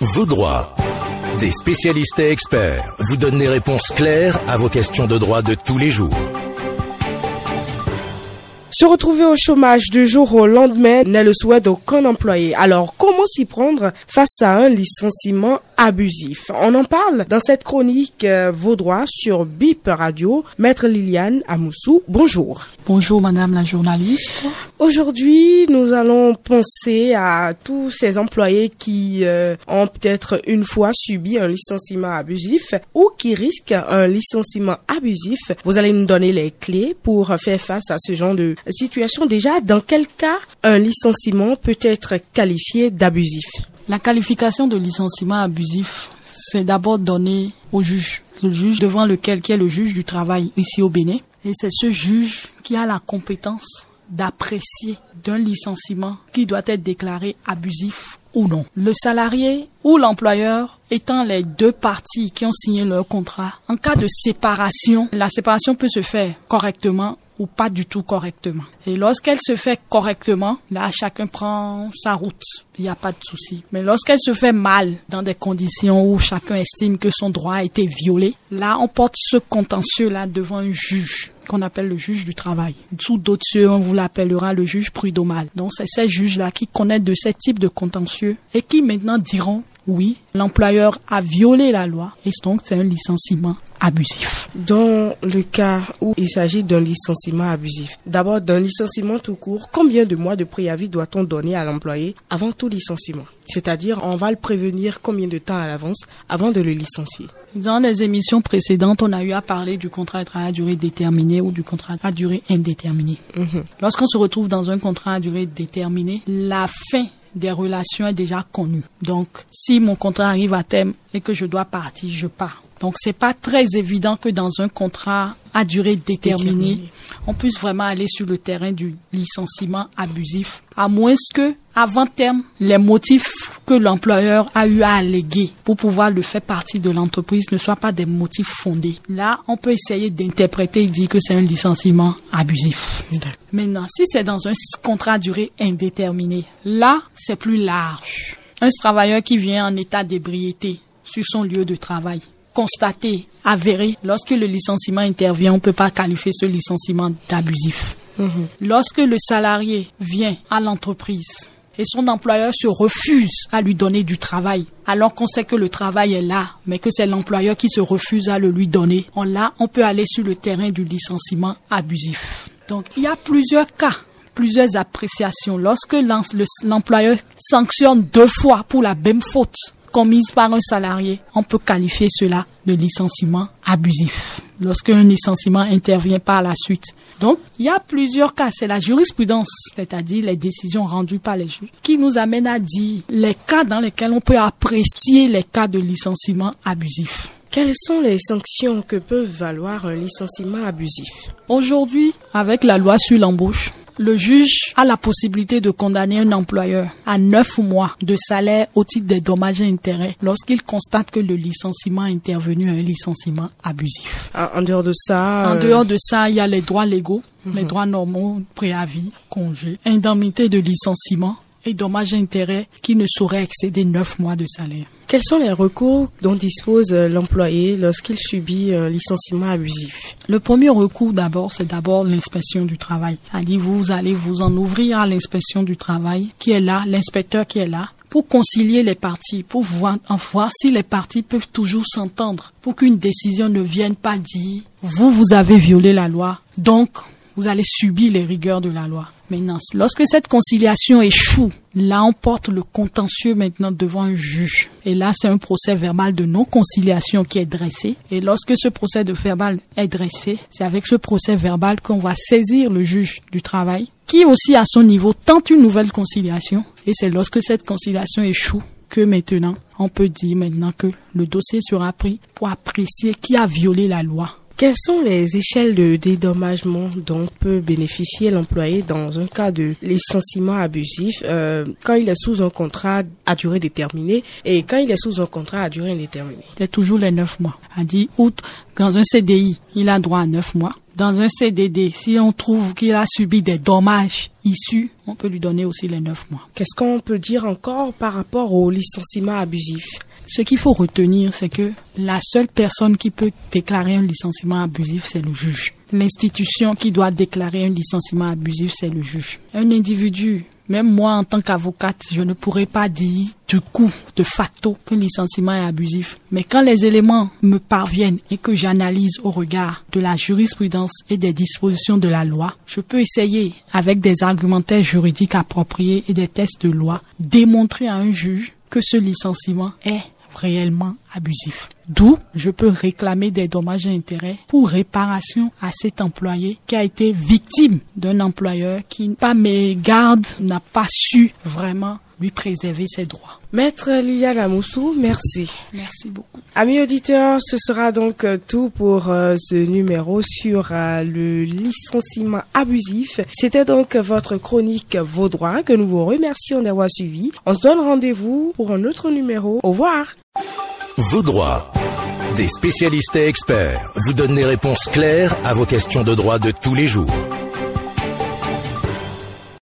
Vos droits. Des spécialistes et experts vous donnent des réponses claires à vos questions de droit de tous les jours. Se retrouver au chômage du jour au lendemain n'est le souhait d'aucun employé. Alors, comment s'y prendre face à un licenciement abusif On en parle dans cette chronique euh, sur BIP Radio. Maître Liliane Amoussou, bonjour. Bonjour Madame la journaliste. Aujourd'hui, nous allons penser à tous ces employés qui euh, ont peut-être une fois subi un licenciement abusif ou qui risquent un licenciement abusif. Vous allez nous donner les clés pour faire face à ce genre de situation. Déjà, dans quel cas un licenciement peut être qualifié d'abusif? La qualification de licenciement abusif, c'est d'abord donné au juge, le juge devant lequel qui est le juge du travail ici au Bénin. Et c'est ce juge qui a la compétence d'apprécier d'un licenciement qui doit être déclaré abusif ou non. Le salarié ou l'employeur étant les deux parties qui ont signé leur contrat, en cas de séparation, la séparation peut se faire correctement ou pas du tout correctement. Et lorsqu'elle se fait correctement, là, chacun prend sa route. Il n'y a pas de souci. Mais lorsqu'elle se fait mal, dans des conditions où chacun estime que son droit a été violé, là, on porte ce contentieux-là devant un juge qu'on appelle le juge du travail. Sous d'autres cieux, on vous l'appellera le juge prud'homal. Donc, c'est ces juges-là qui connaissent de ces types de contentieux et qui maintenant diront oui, l'employeur a violé la loi et donc c'est un licenciement abusif. Dans le cas où il s'agit d'un licenciement abusif, d'abord d'un licenciement tout court, combien de mois de préavis doit-on donner à l'employé avant tout licenciement? C'est-à-dire, on va le prévenir combien de temps à l'avance avant de le licencier? Dans les émissions précédentes, on a eu à parler du contrat de travail à durée déterminée ou du contrat à durée indéterminée. Mhm. Lorsqu'on se retrouve dans un contrat à durée déterminée, la fin des relations est déjà connue. Donc, si mon contrat arrive à terme et que je dois partir, je pars. Donc, c'est pas très évident que dans un contrat à durée déterminée, Déterminée. on puisse vraiment aller sur le terrain du licenciement abusif, à moins que, avant terme, les motifs que l'employeur a eu à alléguer pour pouvoir le faire partie de l'entreprise ne soient pas des motifs fondés. Là, on peut essayer d'interpréter et dire que c'est un licenciement abusif. Maintenant, si c'est dans un contrat durée indéterminée, là, c'est plus large. Un travailleur qui vient en état d'ébriété sur son lieu de travail, constaté, avéré, lorsque le licenciement intervient, on ne peut pas qualifier ce licenciement d'abusif. Lorsque le salarié vient à l'entreprise et son employeur se refuse à lui donner du travail, alors qu'on sait que le travail est là, mais que c'est l'employeur qui se refuse à le lui donner, on, là, on peut aller sur le terrain du licenciement abusif. Donc, il y a plusieurs cas plusieurs appréciations. Lorsque l'employeur sanctionne deux fois pour la même faute commise par un salarié, on peut qualifier cela de licenciement abusif. Lorsque un licenciement intervient par la suite. Donc, il y a plusieurs cas. C'est la jurisprudence, c'est-à-dire les décisions rendues par les juges, qui nous amène à dire les cas dans lesquels on peut apprécier les cas de licenciement abusif. Quelles sont les sanctions que peut valoir un licenciement abusif? Aujourd'hui, avec la loi sur l'embauche, le juge a la possibilité de condamner un employeur à neuf mois de salaire au titre des dommages et intérêts lorsqu'il constate que le licenciement intervenu est un licenciement abusif. En en dehors de ça, En euh, dehors de ça, il y a les droits légaux, les droits normaux, préavis, congé, indemnité de licenciement et dommages et intérêts qui ne sauraient excéder neuf mois de salaire. quels sont les recours dont dispose euh, l'employé lorsqu'il subit un licenciement abusif? Le premier recours d'abord, c'est d'abord l'inspection du travail. C'est-à-dire, vous allez vous en ouvrir à l'inspection du travail qui est là, l'inspecteur qui est là, pour concilier les parties, pour voir, voir si les parties peuvent toujours s'entendre, pour qu'une décision ne vienne pas dire, vous, vous avez violé la loi, donc vous allez subir les rigueurs de la loi. Lorsque cette conciliation échoue, là on porte le contentieux maintenant devant un juge. Et là, c'est un procès verbal de non-conciliation qui est dressé. Et lorsque ce procès verbal est dressé, c'est avec ce procès verbal qu'on va saisir le juge du travail, qui aussi à son niveau tente une nouvelle conciliation. Et c'est lorsque cette conciliation échoue que maintenant, on peut dire maintenant que le dossier sera pris pour apprécier qui a violé la loi. Quelles sont les échelles de dédommagement dont peut bénéficier l'employé dans un cas de licenciement abusif euh, quand il est sous un contrat à durée déterminée et quand il est sous un contrat à durée indéterminée? C'est toujours les neuf mois. A dit, outre, dans un CDI, il a droit à neuf mois. dans un CDD, si on trouve qu'il a subi des dommages issus, on peut lui donner aussi les neuf mois. Qu'est-ce qu'on peut dire encore par rapport au licenciement abusif? Ce qu'il faut retenir, c'est que la seule personne qui peut déclarer un licenciement abusif, c'est le juge. L'institution qui doit déclarer un licenciement abusif, c'est le juge. Un individu, même moi en tant qu'avocate, je ne pourrais pas dire du coup, de facto, qu'un licenciement est abusif. Mais quand les éléments me parviennent et que j'analyse au regard de la jurisprudence et des dispositions de la loi, je peux essayer, avec des argumentaires juridiques appropriés et des tests de loi, démontrer à un juge que ce licenciement est réellement abusif. D'où je peux réclamer des dommages et intérêts pour réparation à cet employé qui a été victime d'un employeur qui, mes gardes, n'a pas su vraiment lui préserver ses droits. Maître Liliana Moussou, merci. Merci beaucoup. Amis auditeurs, ce sera donc euh, tout pour euh, ce numéro sur euh, le licenciement abusif. C'était donc votre chronique Vos droits que nous vous remercions d'avoir suivi. On se donne rendez-vous pour un autre numéro. Au revoir. Vos droits. Des spécialistes et experts vous donnent des réponses claires à vos questions de droit de tous les jours.